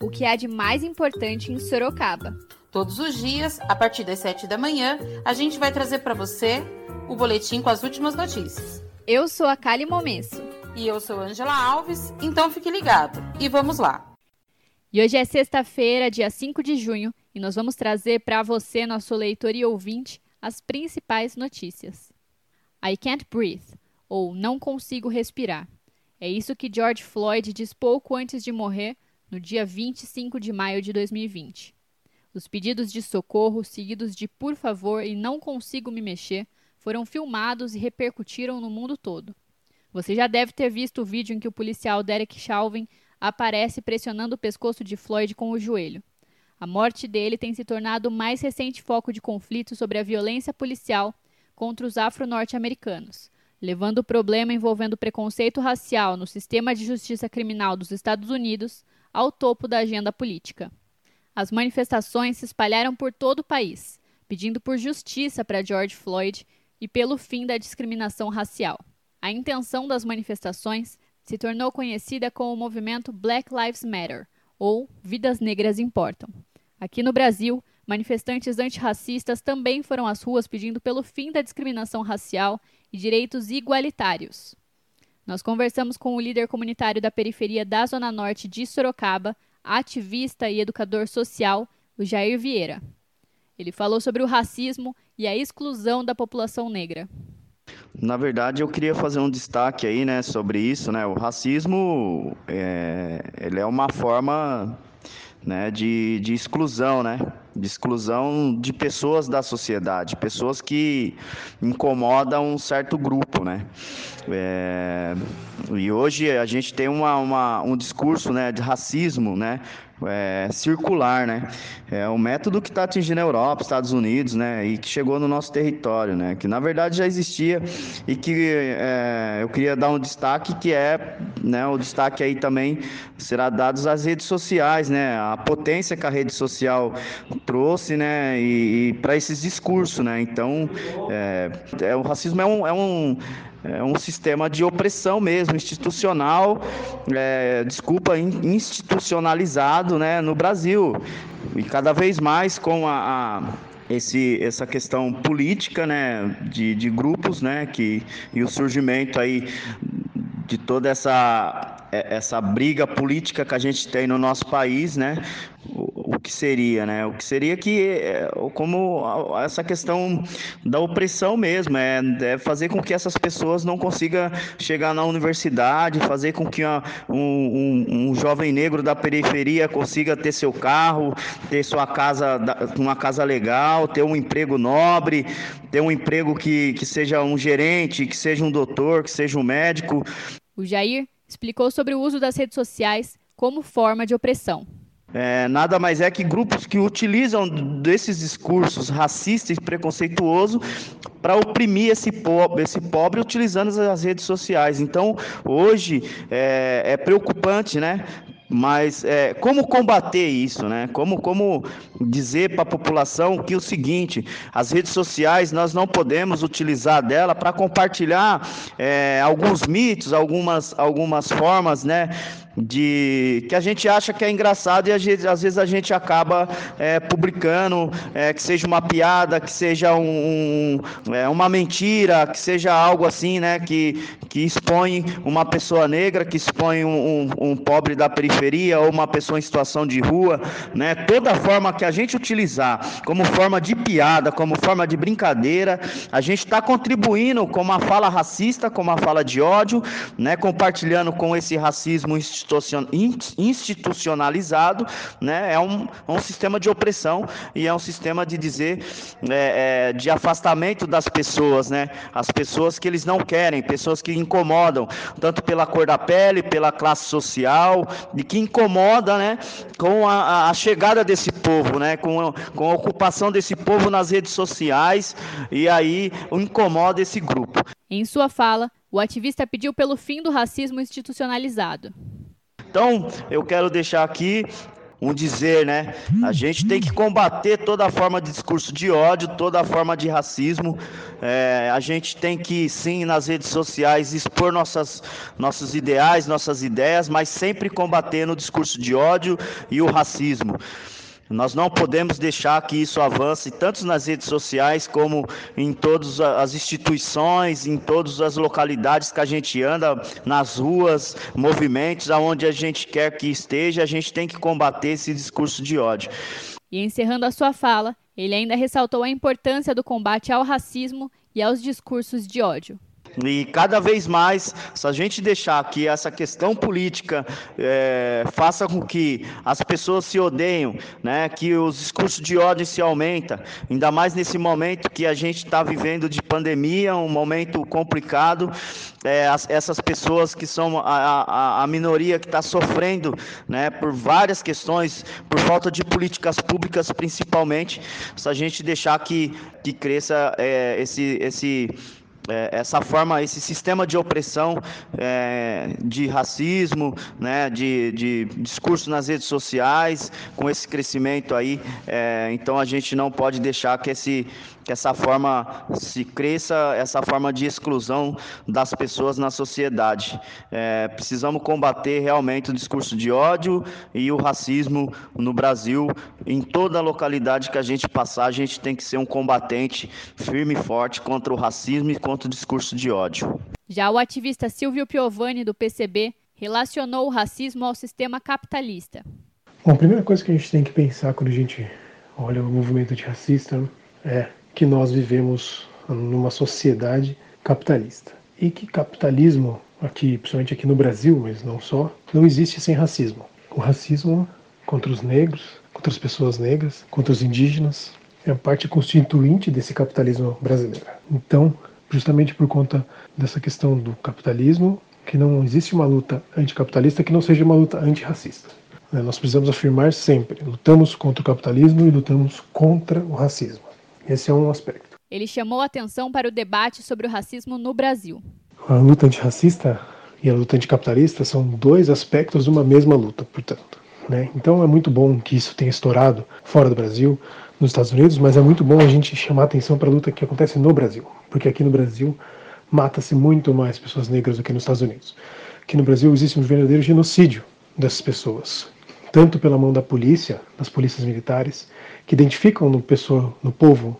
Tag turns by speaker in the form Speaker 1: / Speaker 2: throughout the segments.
Speaker 1: o que há de mais importante em Sorocaba.
Speaker 2: Todos os dias, a partir das 7 da manhã, a gente vai trazer para você o boletim com as últimas notícias.
Speaker 1: Eu sou a Kali Momesso.
Speaker 2: E eu sou Angela Alves, então fique ligado. E vamos lá.
Speaker 1: E hoje é sexta-feira, dia 5 de junho, e nós vamos trazer para você, nosso leitor e ouvinte, as principais notícias. I can't breathe, ou Não consigo respirar. É isso que George Floyd diz pouco antes de morrer, no dia 25 de maio de 2020. Os pedidos de socorro, seguidos de por favor e não consigo me mexer, foram filmados e repercutiram no mundo todo. Você já deve ter visto o vídeo em que o policial Derek Chauvin aparece pressionando o pescoço de Floyd com o joelho. A morte dele tem se tornado o mais recente foco de conflito sobre a violência policial contra os afro-norte-americanos, levando o problema envolvendo preconceito racial no sistema de justiça criminal dos Estados Unidos ao topo da agenda política. As manifestações se espalharam por todo o país, pedindo por justiça para George Floyd e pelo fim da discriminação racial. A intenção das manifestações se tornou conhecida como o movimento Black Lives Matter, ou Vidas Negras Importam. Aqui no Brasil, manifestantes antirracistas também foram às ruas pedindo pelo fim da discriminação racial e direitos igualitários. Nós conversamos com o líder comunitário da periferia da Zona Norte de Sorocaba, ativista e educador social, o Jair Vieira. Ele falou sobre o racismo e a exclusão da população negra.
Speaker 3: Na verdade, eu queria fazer um destaque aí, né, sobre isso, né? O racismo, é, ele é uma forma, né, de, de exclusão, né? De exclusão de pessoas da sociedade, pessoas que incomodam um certo grupo, né? É, e hoje a gente tem uma, uma, um discurso, né, de racismo, né? É, circular, né? É um método que está atingindo a Europa, Estados Unidos, né? E que chegou no nosso território, né? Que na verdade já existia e que é, eu queria dar um destaque que é, né? O destaque aí também será dado às redes sociais, né? A potência que a rede social trouxe, né? E, e para esses discursos, né? Então, é, é, o racismo é um, é um é um sistema de opressão mesmo, institucional, é, desculpa, institucionalizado né, no Brasil. E cada vez mais com a, a esse, essa questão política né, de, de grupos né, que, e o surgimento aí de toda essa, essa briga política que a gente tem no nosso país, né? o que seria, né? O que seria que, é, como essa questão da opressão mesmo, é, é fazer com que essas pessoas não consigam chegar na universidade, fazer com que uma, um, um, um, jovem negro da periferia consiga ter seu carro, ter sua casa, uma casa legal, ter um emprego nobre, ter um emprego que, que seja um gerente, que seja um doutor, que seja um médico.
Speaker 1: O Jair explicou sobre o uso das redes sociais como forma de opressão
Speaker 3: é, nada mais é que grupos que utilizam desses discursos racistas e preconceituosos para oprimir esse pobre, esse pobre utilizando as redes sociais. Então, hoje é, é preocupante, né? Mas é, como combater isso, né? Como, como dizer para a população que o seguinte, as redes sociais nós não podemos utilizar dela para compartilhar é, alguns mitos, algumas, algumas formas, né? De que a gente acha que é engraçado e às vezes a gente acaba é, publicando é, que seja uma piada, que seja um, é, uma mentira, que seja algo assim, né, que, que expõe uma pessoa negra, que expõe um, um, um pobre da periferia ou uma pessoa em situação de rua, né, toda forma que a gente utilizar como forma de piada, como forma de brincadeira, a gente está contribuindo com uma fala racista, com uma fala de ódio, né, compartilhando com esse racismo institucional institucionalizado, né? É um, um sistema de opressão e é um sistema de dizer é, é, de afastamento das pessoas, né? As pessoas que eles não querem, pessoas que incomodam, tanto pela cor da pele, pela classe social, e que incomoda, né? Com a, a chegada desse povo, né? Com, com a ocupação desse povo nas redes sociais e aí incomoda esse grupo.
Speaker 1: Em sua fala, o ativista pediu pelo fim do racismo institucionalizado.
Speaker 3: Então, eu quero deixar aqui um dizer, né? A gente tem que combater toda forma de discurso de ódio, toda forma de racismo. É, a gente tem que, sim, nas redes sociais, expor nossas, nossos ideais, nossas ideias, mas sempre combatendo o discurso de ódio e o racismo. Nós não podemos deixar que isso avance tanto nas redes sociais como em todas as instituições, em todas as localidades que a gente anda, nas ruas, movimentos, aonde a gente quer que esteja, a gente tem que combater esse discurso de ódio.
Speaker 1: E encerrando a sua fala, ele ainda ressaltou a importância do combate ao racismo e aos discursos de ódio.
Speaker 3: E cada vez mais, se a gente deixar que essa questão política é, faça com que as pessoas se odeiem, né, que os discursos de ódio se aumentam, ainda mais nesse momento que a gente está vivendo de pandemia, um momento complicado, é, as, essas pessoas que são a, a, a minoria que está sofrendo né, por várias questões, por falta de políticas públicas principalmente, se a gente deixar que, que cresça é, esse, esse é, essa forma, esse sistema de opressão, é, de racismo, né, de, de discurso nas redes sociais, com esse crescimento aí, é, então a gente não pode deixar que esse que essa forma se cresça, essa forma de exclusão das pessoas na sociedade. É, precisamos combater realmente o discurso de ódio e o racismo no Brasil. Em toda localidade que a gente passar, a gente tem que ser um combatente firme e forte contra o racismo e contra o discurso de ódio.
Speaker 1: Já o ativista Silvio Piovani, do PCB, relacionou o racismo ao sistema capitalista.
Speaker 4: Bom, a primeira coisa que a gente tem que pensar quando a gente olha o movimento antirracista é que nós vivemos numa sociedade capitalista e que capitalismo aqui, principalmente aqui no Brasil, mas não só, não existe sem racismo. O racismo contra os negros, contra as pessoas negras, contra os indígenas, é parte constituinte desse capitalismo brasileiro. Então, justamente por conta dessa questão do capitalismo, que não existe uma luta anticapitalista que não seja uma luta antirracista. Né, nós precisamos afirmar sempre: lutamos contra o capitalismo e lutamos contra o racismo. Esse é um aspecto.
Speaker 1: Ele chamou atenção para o debate sobre o racismo no Brasil.
Speaker 4: A luta antirracista e a luta anticapitalista são dois aspectos de uma mesma luta, portanto. Né? Então é muito bom que isso tenha estourado fora do Brasil, nos Estados Unidos, mas é muito bom a gente chamar atenção para a luta que acontece no Brasil, porque aqui no Brasil mata-se muito mais pessoas negras do que nos Estados Unidos. Aqui no Brasil existe um verdadeiro genocídio dessas pessoas, tanto pela mão da polícia, das polícias militares, que identificam no, pessoa, no povo,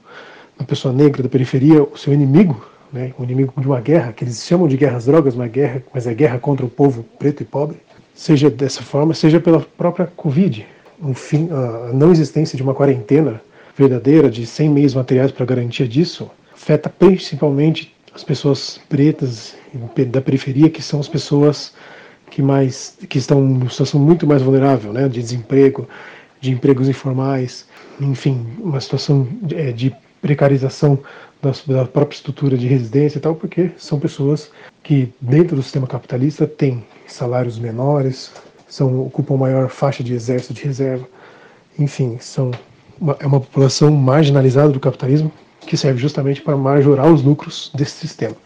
Speaker 4: na pessoa negra da periferia, o seu inimigo, né, o inimigo de uma guerra, que eles chamam de guerra às drogas, uma guerra, mas é guerra contra o povo preto e pobre, seja dessa forma, seja pela própria Covid, um fim, a não existência de uma quarentena verdadeira, de 100 meios materiais para garantia disso, afeta principalmente as pessoas pretas da periferia, que são as pessoas que mais que estão em situação muito mais vulnerável, né, de desemprego, de empregos informais, enfim, uma situação de, é, de precarização da, da, própria estrutura de residência e tal, porque são pessoas que dentro do sistema capitalista têm salários menores, são ocupam maior faixa de exército de reserva, enfim, são uma, é uma população marginalizada do capitalismo que serve justamente para majorar os lucros desse sistema.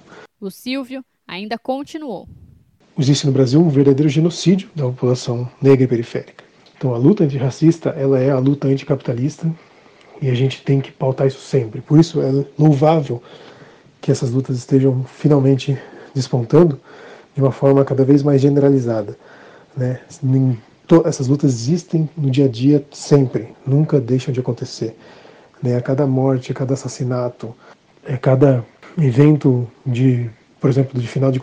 Speaker 1: O Silvio ainda continuou.
Speaker 4: Existe no Brasil um verdadeiro genocídio da população negra e periférica. Então a luta antirracista ela é a luta anticapitalista e a gente tem que pautar isso sempre. Por isso é louvável que essas lutas estejam finalmente despontando de uma forma cada vez mais generalizada. Né? Essas lutas existem no dia a dia sempre, nunca deixam de acontecer. Né? A cada morte, a cada assassinato, a cada evento de, por exemplo, de final de,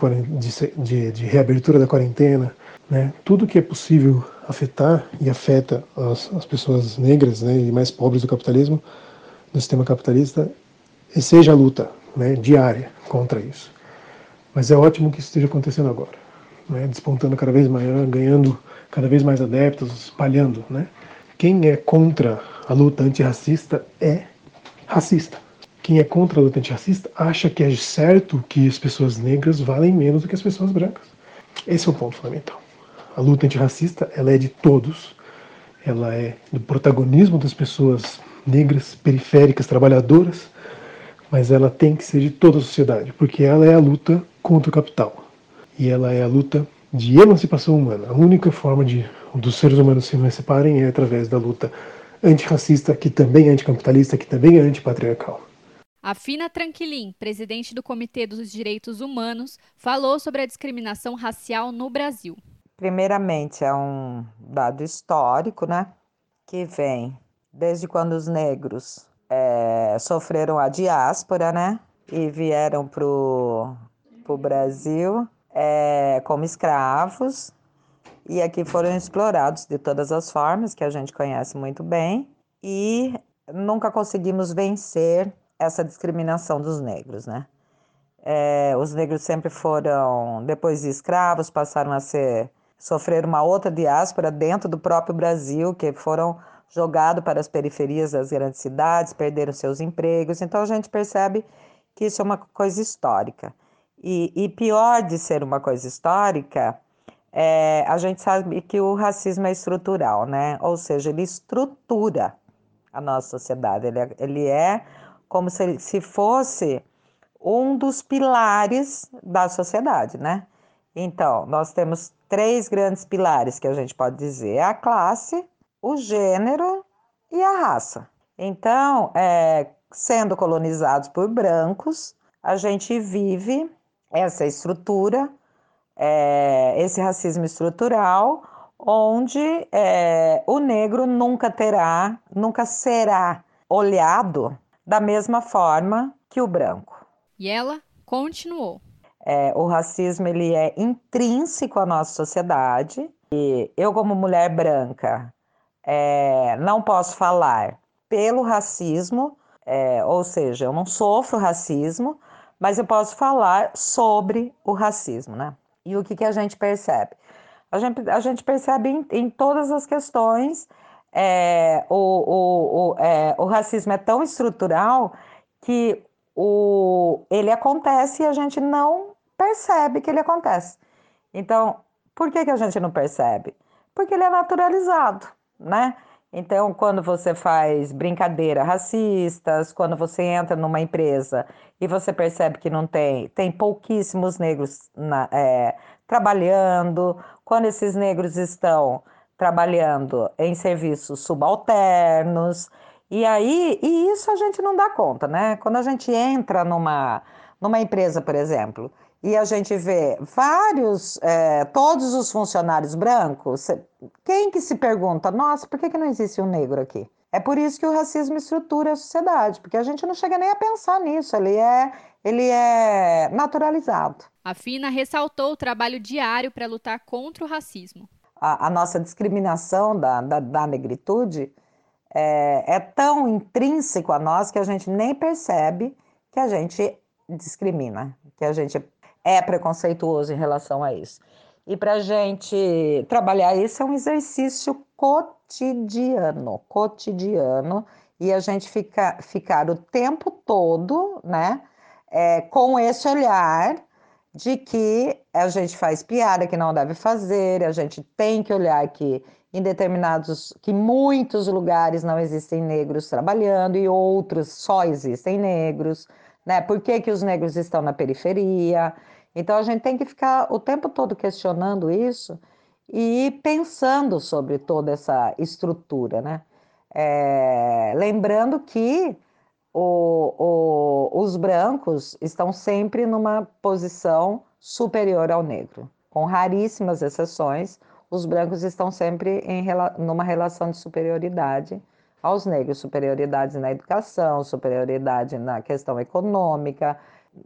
Speaker 4: de, de reabertura da quarentena, né? tudo que é possível afetar e afeta as, as pessoas negras né, e mais pobres do capitalismo, do sistema capitalista, e seja a luta né, diária contra isso. Mas é ótimo que isso esteja acontecendo agora. né, despontando cada vez maior, ganhando cada vez mais adeptos, espalhando. Né? Quem é contra a luta antirracista é racista. Quem é contra a luta antirracista acha que é certo que as pessoas negras valem menos do que as pessoas brancas. Esse é o ponto fundamental. A luta antirracista ela é de todos, ela é do protagonismo das pessoas negras, periféricas, trabalhadoras, mas ela tem que ser de toda a sociedade, porque ela é a luta contra o capital. E ela é a luta de emancipação humana. A única forma de dos seres humanos se emanciparem é através da luta antirracista, que também é anticapitalista, que também é antipatriarcal.
Speaker 1: A Fina Tranquilin, presidente do Comitê dos Direitos Humanos, falou sobre a discriminação racial no Brasil.
Speaker 5: Primeiramente, é um dado histórico, né? Que vem desde quando os negros é, sofreram a diáspora, né? E vieram para o Brasil é, como escravos e aqui foram explorados de todas as formas que a gente conhece muito bem e nunca conseguimos vencer essa discriminação dos negros, né? É, os negros sempre foram, depois de escravos, passaram a ser sofrer uma outra diáspora dentro do próprio Brasil, que foram jogados para as periferias das grandes cidades, perderam seus empregos. Então a gente percebe que isso é uma coisa histórica. E, e pior de ser uma coisa histórica, é, a gente sabe que o racismo é estrutural, né? Ou seja, ele estrutura a nossa sociedade. Ele é, ele é como se, se fosse um dos pilares da sociedade, né? Então, nós temos três grandes pilares que a gente pode dizer: é a classe, o gênero e a raça. Então, é, sendo colonizados por brancos, a gente vive essa estrutura, é, esse racismo estrutural, onde é, o negro nunca terá, nunca será olhado da mesma forma que o branco.
Speaker 1: E ela continuou.
Speaker 5: É, o racismo ele é intrínseco à nossa sociedade e eu como mulher branca é, não posso falar pelo racismo, é, ou seja, eu não sofro racismo, mas eu posso falar sobre o racismo, né? E o que, que a gente percebe? A gente, a gente percebe em, em todas as questões, é, o, o, o, é, o racismo é tão estrutural que o, ele acontece e a gente não percebe que ele acontece. Então, por que, que a gente não percebe? Porque ele é naturalizado, né? Então, quando você faz brincadeira racistas, quando você entra numa empresa e você percebe que não tem, tem pouquíssimos negros na, é, trabalhando, quando esses negros estão trabalhando em serviços subalternos, e aí, e isso a gente não dá conta, né? Quando a gente entra numa, numa empresa, por exemplo, e a gente vê vários, é, todos os funcionários brancos, quem que se pergunta, nossa, por que, que não existe um negro aqui? É por isso que o racismo estrutura a sociedade, porque a gente não chega nem a pensar nisso, ele é, ele é naturalizado.
Speaker 1: A Fina ressaltou o trabalho diário para lutar contra o racismo.
Speaker 5: A, a nossa discriminação da, da, da negritude é, é tão intrínseco a nós que a gente nem percebe que a gente discrimina, que a gente é preconceituoso em relação a isso. E para a gente trabalhar isso é um exercício cotidiano, cotidiano, e a gente fica, ficar o tempo todo, né, é, com esse olhar de que a gente faz piada que não deve fazer, a gente tem que olhar que em determinados, que muitos lugares não existem negros trabalhando e outros só existem negros, né? Por que, que os negros estão na periferia? Então a gente tem que ficar o tempo todo questionando isso e pensando sobre toda essa estrutura, né? É, lembrando que o, o, os brancos estão sempre numa posição superior ao negro. Com raríssimas exceções, os brancos estão sempre em numa relação de superioridade aos negros, superioridade na educação, superioridade na questão econômica,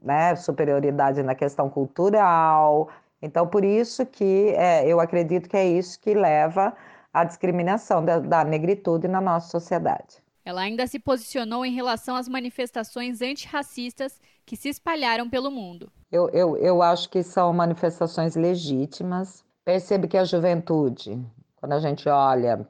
Speaker 5: né, superioridade na questão cultural. Então, por isso que é, eu acredito que é isso que leva à discriminação da, da negritude na nossa sociedade.
Speaker 1: Ela ainda se posicionou em relação às manifestações antirracistas que se espalharam pelo mundo.
Speaker 5: Eu, eu, eu acho que são manifestações legítimas. Percebe que a juventude, quando a gente olha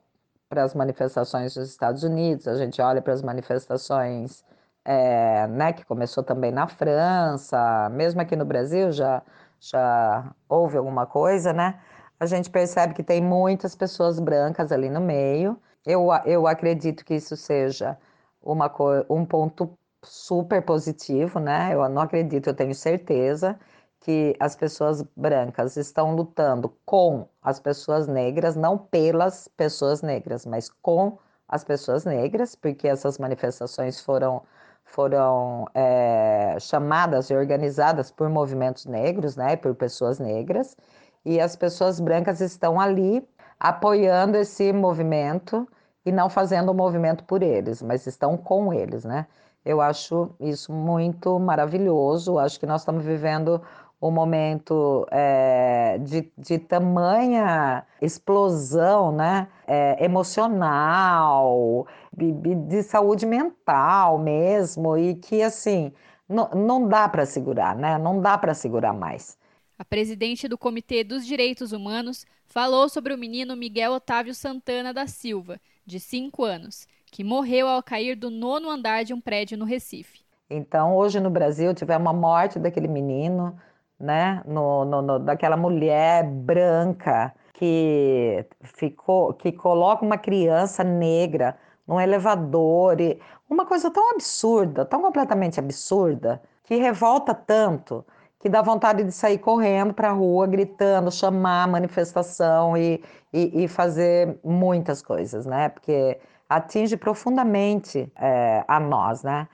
Speaker 5: para as manifestações dos Estados Unidos, a gente olha para as manifestações é, né, que começou também na França, mesmo aqui no Brasil já, já houve alguma coisa, né? A gente percebe que tem muitas pessoas brancas ali no meio. Eu, eu acredito que isso seja uma, um ponto super positivo, né? Eu não acredito, eu tenho certeza que as pessoas brancas estão lutando com as pessoas negras, não pelas pessoas negras, mas com as pessoas negras, porque essas manifestações foram foram é, chamadas e organizadas por movimentos negros, né, por pessoas negras, e as pessoas brancas estão ali apoiando esse movimento e não fazendo o movimento por eles, mas estão com eles, né? Eu acho isso muito maravilhoso. Acho que nós estamos vivendo um momento é, de, de tamanha explosão né? É, emocional, de, de, saúde mental mesmo, e que assim não, não dá para segurar, né? Não dá para segurar mais.
Speaker 1: A presidente do Comitê dos Direitos Humanos falou sobre o menino Miguel Otávio Santana da Silva, de 5 anos, que morreu ao cair do nono andar de um prédio no Recife.
Speaker 5: Então, hoje no Brasil, tivemos a morte daquele menino, né, no, no, no, daquela mulher branca que ficou, que coloca uma criança negra num elevador e uma coisa tão absurda, tão completamente absurda, que revolta tanto que dá vontade de sair correndo para a rua, gritando, chamar manifestação e, e, e, fazer muitas coisas, né? Porque atinge profundamente é, a nós, né?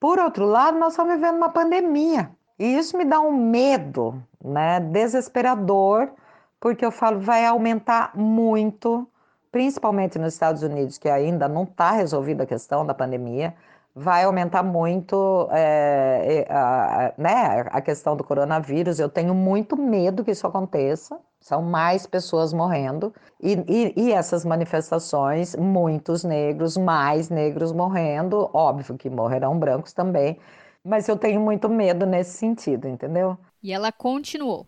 Speaker 5: Por outro lado, nós estamos vivendo uma pandemia. E isso me dá um medo, né, desesperador, porque eu falo, vai aumentar muito, principalmente nos Estados Unidos, que ainda não está resolvida a questão da pandemia, vai aumentar muito é, a, né, a questão do coronavírus. Eu tenho muito medo que isso aconteça. São mais pessoas morrendo. E, e, e, essas manifestações, muitos negros, mais negros morrendo. Óbvio que morrerão brancos também. Mas eu tenho muito medo nesse sentido, entendeu?
Speaker 1: E ela continuou.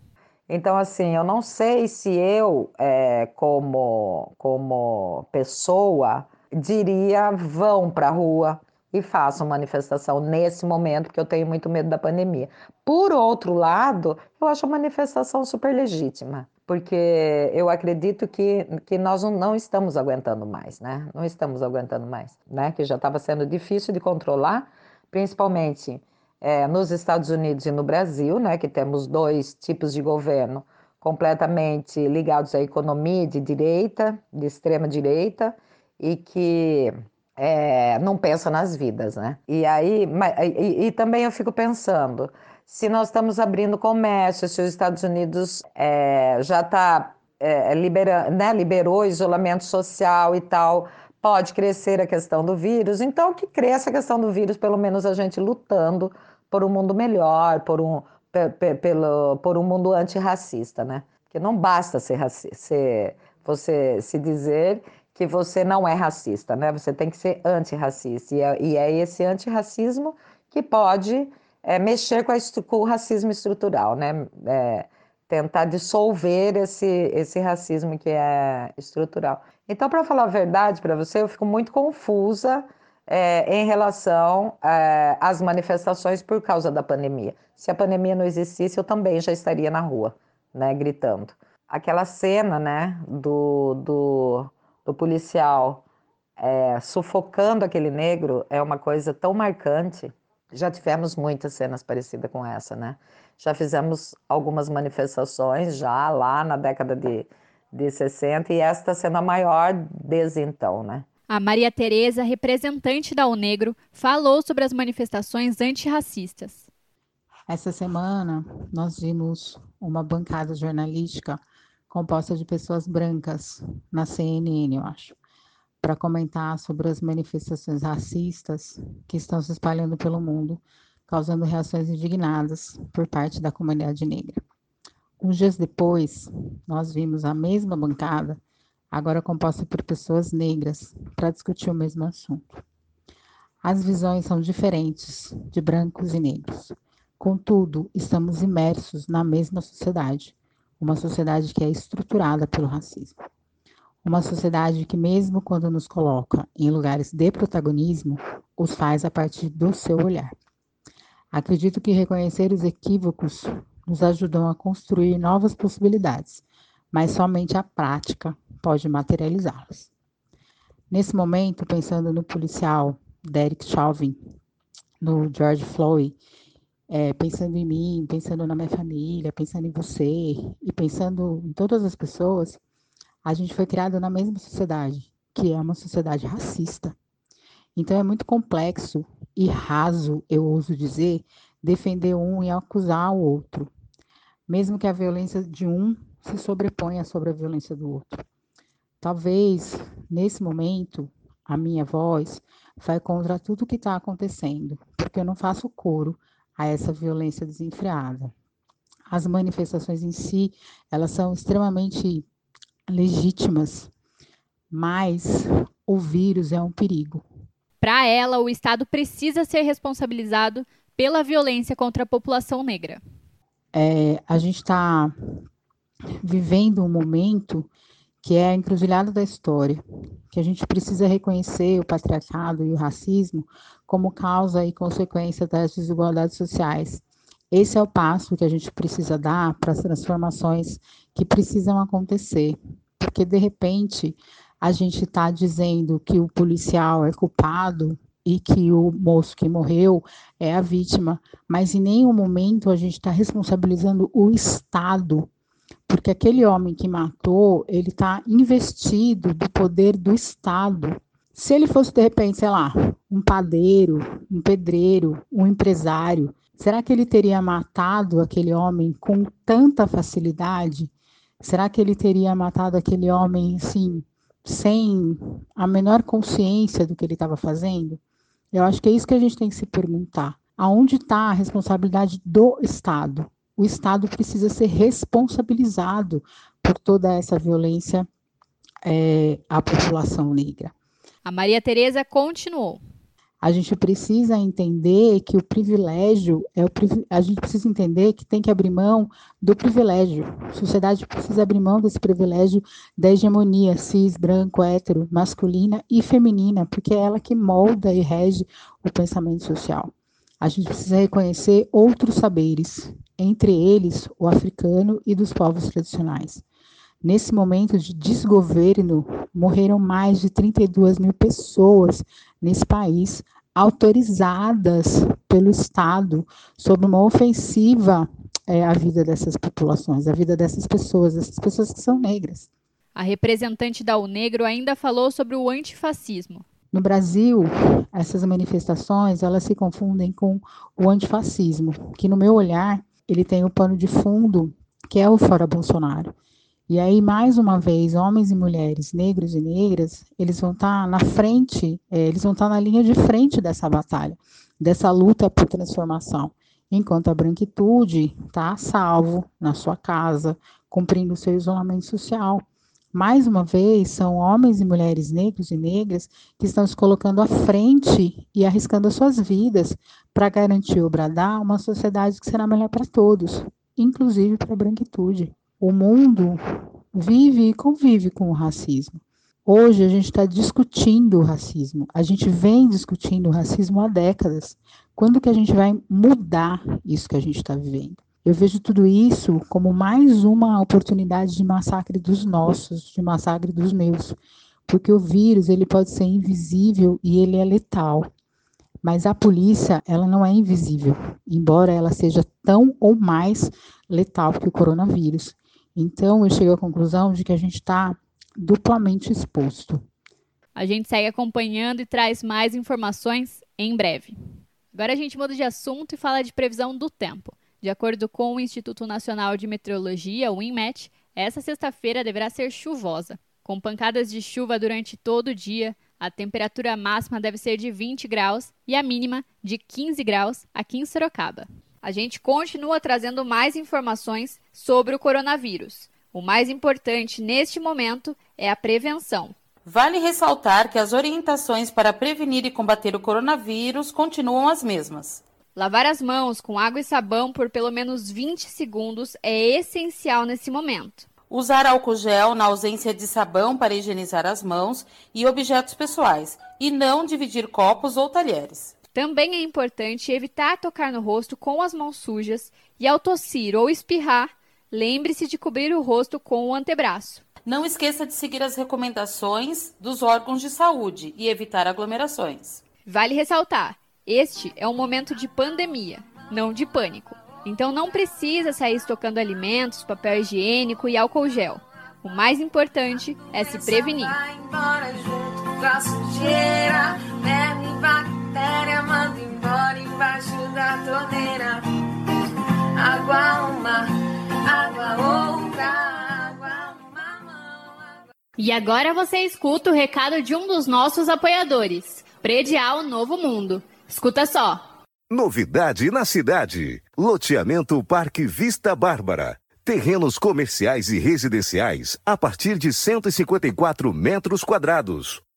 Speaker 5: Então, assim, eu não sei se eu, é, como, como pessoa, diria vão para a rua e façam manifestação nesse momento, porque eu tenho muito medo da pandemia. Por outro lado, eu acho a manifestação super legítima, porque eu acredito que, que nós não estamos aguentando mais, né? Não estamos aguentando mais, né? Que já estava sendo difícil de controlar principalmente é, nos Estados Unidos e no Brasil, né, que temos dois tipos de governo completamente ligados à economia de direita, de extrema direita, e que é, não pensa nas vidas, né? E aí, e, e, também eu fico pensando, se nós estamos abrindo comércio, se os Estados Unidos é, já está é, né, liberou isolamento social e tal, pode crescer a questão do vírus, então que cresça a questão do vírus, pelo menos a gente lutando por um mundo melhor, por um, pelo, por um mundo antirracista, né? Porque não basta ser, ser você se dizer que você não é racista, né? Você tem que ser antirracista. E é, e é esse antirracismo que pode é, mexer com, a, com, o racismo estrutural, né? É, tentar dissolver esse, esse racismo que é estrutural. Então, para falar a verdade para você, eu fico muito confusa é, em relação é, às manifestações por causa da pandemia. Se a pandemia não existisse, eu também já estaria na rua, né, gritando. Aquela cena, né, do, do, do policial é, sufocando aquele negro é uma coisa tão marcante. Já tivemos muitas cenas parecidas com essa, né? Já fizemos algumas manifestações já lá na década de, de 60 e esta está sendo a maior desde então, né?
Speaker 1: A Maria Tereza, representante da Unegro, falou sobre as manifestações antirracistas.
Speaker 6: Essa semana nós vimos uma bancada jornalística composta de pessoas brancas na CNN, eu acho, para comentar sobre as manifestações racistas que estão se espalhando pelo mundo causando reações indignadas por parte da comunidade negra. Uns dias depois, nós vimos a mesma bancada, agora composta por pessoas negras, para discutir o mesmo assunto. As visões são diferentes de brancos e negros. Contudo, estamos imersos na mesma sociedade, uma sociedade que é estruturada pelo racismo. Uma sociedade que, mesmo quando nos coloca em lugares de protagonismo, os faz a partir do seu olhar. Acredito que reconhecer os equívocos nos ajudam a construir novas possibilidades, mas somente a prática pode materializá-las. Nesse momento, pensando no policial Derek Chauvin, no George Floyd, é, pensando em mim, pensando na minha família, pensando em você e pensando em todas as pessoas, a gente foi criado na mesma sociedade, que é uma sociedade racista. Então é muito complexo e raso, eu ouso dizer, defender um e acusar o outro, mesmo que a violência de um se sobreponha sobre a violência do outro. Talvez, nesse momento, a minha voz vai contra tudo que está acontecendo, porque eu não faço coro a essa violência desenfreada. As manifestações em si, elas são extremamente legítimas, mas o vírus é um perigo.
Speaker 1: Para ela, o Estado precisa ser responsabilizado pela violência contra a população negra.
Speaker 6: É, a gente está vivendo um momento que é a encruzilhada da história, que a gente precisa reconhecer o patriarcado e o racismo como causa e consequência das desigualdades sociais. Esse é o passo que a gente precisa dar para as transformações que precisam acontecer, porque de repente a gente está dizendo que o policial é culpado e que o moço que morreu é a vítima, mas em nenhum momento a gente está responsabilizando o Estado porque aquele homem que matou, ele está investido do poder do Estado. Se ele fosse, de repente, sei lá, um padeiro, um pedreiro, um empresário, será que ele teria matado aquele homem com tanta facilidade? Será que ele teria matado aquele homem, assim, sem a menor consciência do que ele estava fazendo? Eu acho que é isso que a gente tem que se perguntar. Aonde está a responsabilidade do Estado? o Estado precisa ser responsabilizado por toda essa violência é, à população negra.
Speaker 1: A Maria Tereza continuou.
Speaker 6: A gente precisa entender que o privilégio é o a gente precisa entender que tem que abrir mão do privilégio. A sociedade precisa abrir mão desse privilégio da hegemonia cis, branco, hétero, masculina e feminina, porque é ela que molda e rege o pensamento social. A gente precisa reconhecer outros saberes, entre eles o africano e dos povos tradicionais. Nesse momento de desgoverno, morreram mais de 32 mil pessoas nesse país, autorizadas pelo Estado, sob uma ofensiva é, à vida dessas populações, à vida dessas pessoas, dessas pessoas que são negras.
Speaker 1: A representante da UNEGRO ainda falou sobre o antifascismo.
Speaker 6: No Brasil, essas manifestações elas se confundem com o antifascismo, que no meu olhar ele tem o pano de fundo que é o fora Bolsonaro. E aí, mais uma vez, homens e mulheres, negros e negras, eles vão estar tá na frente, é, eles vão estar tá na linha de frente dessa batalha, dessa luta por transformação. Enquanto a branquitude está salvo na sua casa, cumprindo o seu isolamento social. Mais uma vez, são homens e mulheres negros e negras que estão se colocando à frente e arriscando as suas vidas para garantir ou bradar uma sociedade que será melhor para todos, inclusive para a branquitude. O mundo vive e convive com o racismo. Hoje a gente está discutindo o racismo. A gente vem discutindo o racismo há décadas. Quando que a gente vai mudar isso que a gente está vivendo? Eu vejo tudo isso como mais uma oportunidade de massacre dos nossos, de massacre dos meus, porque o vírus ele pode ser invisível e ele é letal. Mas a polícia, ela não é invisível, embora ela seja tão ou mais letal que o coronavírus. Então, eu chego à conclusão de que a gente está duplamente exposto.
Speaker 1: A gente segue acompanhando e traz mais informações em breve. Agora a gente muda de assunto e fala de previsão do tempo. De acordo com o Instituto Nacional de Meteorologia, o INMET, essa sexta-feira deverá ser chuvosa, com pancadas de chuva durante todo o dia. A temperatura máxima deve ser de 20 graus e a mínima de 15 graus aqui em Sorocaba. A gente continua trazendo mais informações sobre o coronavírus. O mais importante neste momento é a prevenção.
Speaker 2: Vale ressaltar que as orientações para prevenir e combater o coronavírus continuam as mesmas.
Speaker 1: Lavar as mãos com água e sabão por pelo menos 20 segundos é essencial nesse momento.
Speaker 2: Usar álcool gel na ausência de sabão para higienizar as mãos e objetos pessoais, e não dividir copos ou talheres.
Speaker 1: Também é importante evitar tocar no rosto com as mãos sujas e, ao tossir ou espirrar, lembre-se de cobrir o rosto com o antebraço.
Speaker 2: Não esqueça de seguir as recomendações dos órgãos de saúde e evitar aglomerações.
Speaker 1: Vale ressaltar: este é um momento de pandemia, não de pânico. Então não precisa sair estocando alimentos, papel higiênico e álcool gel. O mais importante é se prevenir. E agora você escuta o recado de um dos nossos apoiadores, Predial Novo Mundo. Escuta só.
Speaker 7: Novidade na cidade. Loteamento Parque Vista Bárbara. Terrenos comerciais e residenciais a partir de 154 metros quadrados.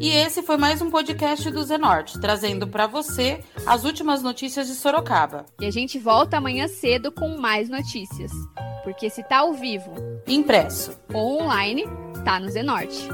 Speaker 2: E esse foi mais um podcast do Zenorte, trazendo para você as últimas notícias de Sorocaba.
Speaker 1: E a gente volta amanhã cedo com mais notícias. Porque se tá ao vivo,
Speaker 2: impresso
Speaker 1: ou online, tá no Zenorte.